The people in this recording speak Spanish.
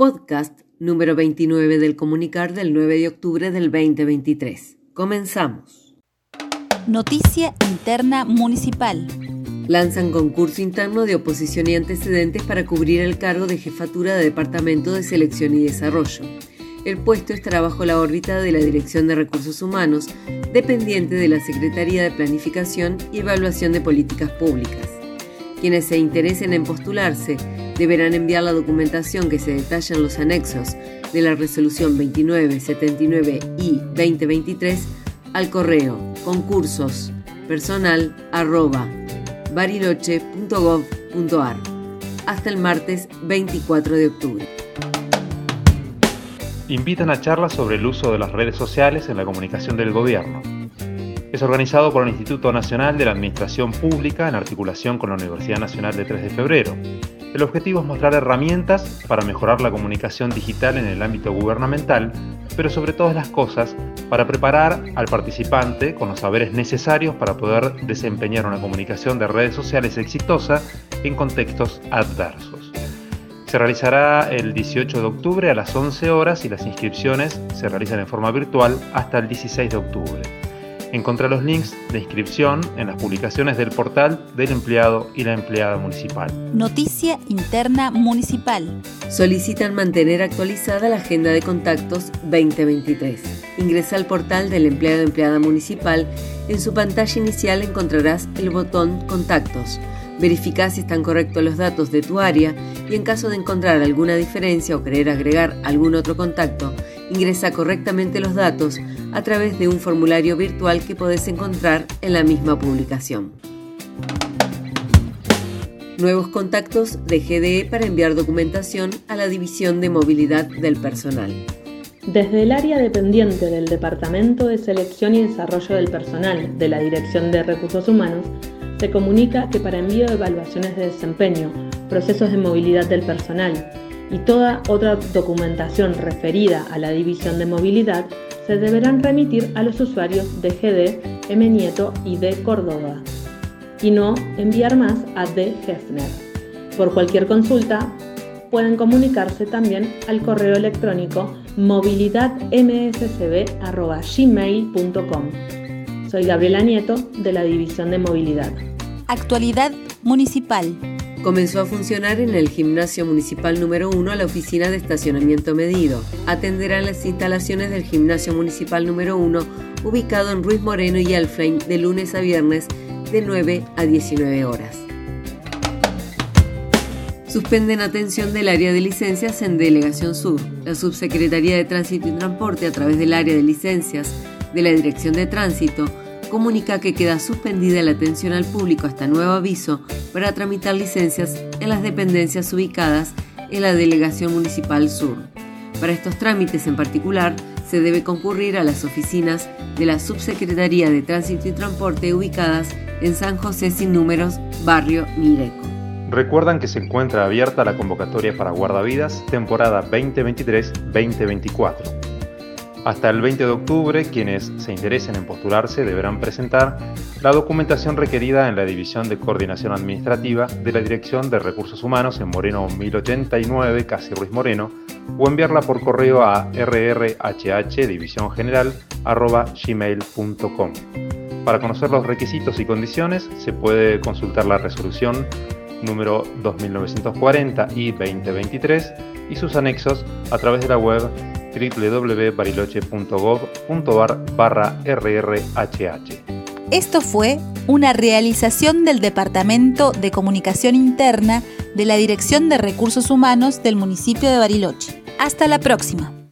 podcast número 29 del comunicar del 9 de octubre del 2023. Comenzamos. Noticia Interna Municipal. Lanzan concurso interno de oposición y antecedentes para cubrir el cargo de jefatura de Departamento de Selección y Desarrollo. El puesto estará bajo la órbita de la Dirección de Recursos Humanos, dependiente de la Secretaría de Planificación y Evaluación de Políticas Públicas. Quienes se interesen en postularse deberán enviar la documentación que se detalla en los anexos de la Resolución 2979 y 2023 al correo concursos hasta el martes 24 de octubre. Invitan a charlas sobre el uso de las redes sociales en la comunicación del gobierno. Es organizado por el Instituto Nacional de la Administración Pública en articulación con la Universidad Nacional de 3 de Febrero. El objetivo es mostrar herramientas para mejorar la comunicación digital en el ámbito gubernamental, pero sobre todas las cosas, para preparar al participante con los saberes necesarios para poder desempeñar una comunicación de redes sociales exitosa en contextos adversos. Se realizará el 18 de octubre a las 11 horas y las inscripciones se realizan en forma virtual hasta el 16 de octubre. Encontrá los links de inscripción en las publicaciones del portal del empleado y la empleada municipal. Noticia Interna Municipal. Solicitan mantener actualizada la agenda de contactos 2023. Ingresa al portal del empleado o empleada municipal. En su pantalla inicial encontrarás el botón Contactos. Verifica si están correctos los datos de tu área y en caso de encontrar alguna diferencia o querer agregar algún otro contacto, ingresa correctamente los datos a través de un formulario virtual que podés encontrar en la misma publicación. Nuevos contactos de GDE para enviar documentación a la División de Movilidad del Personal. Desde el área dependiente del Departamento de Selección y Desarrollo del Personal de la Dirección de Recursos Humanos, se comunica que para envío de evaluaciones de desempeño, procesos de movilidad del personal y toda otra documentación referida a la división de movilidad se deberán remitir a los usuarios de GD, M. Nieto y de Córdoba, y no enviar más a D. Hefner. Por cualquier consulta, pueden comunicarse también al correo electrónico movilidadmscb.gmail.com. Soy Gabriela Nieto de la División de Movilidad. Actualidad municipal comenzó a funcionar en el gimnasio municipal número 1 a la oficina de estacionamiento medido. Atenderá las instalaciones del gimnasio municipal número 1 ubicado en Ruiz Moreno y Alfrein de lunes a viernes de 9 a 19 horas. Suspenden atención del área de licencias en Delegación Sur. La Subsecretaría de Tránsito y Transporte a través del área de licencias de la Dirección de Tránsito comunica que queda suspendida la atención al público hasta nuevo aviso para tramitar licencias en las dependencias ubicadas en la Delegación Municipal Sur. Para estos trámites en particular, se debe concurrir a las oficinas de la Subsecretaría de Tránsito y Transporte ubicadas en San José sin números, barrio Mireco. Recuerdan que se encuentra abierta la convocatoria para guardavidas temporada 2023-2024. Hasta el 20 de octubre, quienes se interesen en postularse deberán presentar la documentación requerida en la División de Coordinación Administrativa de la Dirección de Recursos Humanos en Moreno 1089, Casi Ruiz Moreno, o enviarla por correo a rrhhdivisióngeneral.gmail.com. Para conocer los requisitos y condiciones, se puede consultar la resolución número 2940 y 2023 y sus anexos a través de la web www.bariloche.gov.ar barra rrhh. Esto fue una realización del Departamento de Comunicación Interna de la Dirección de Recursos Humanos del municipio de Bariloche. Hasta la próxima.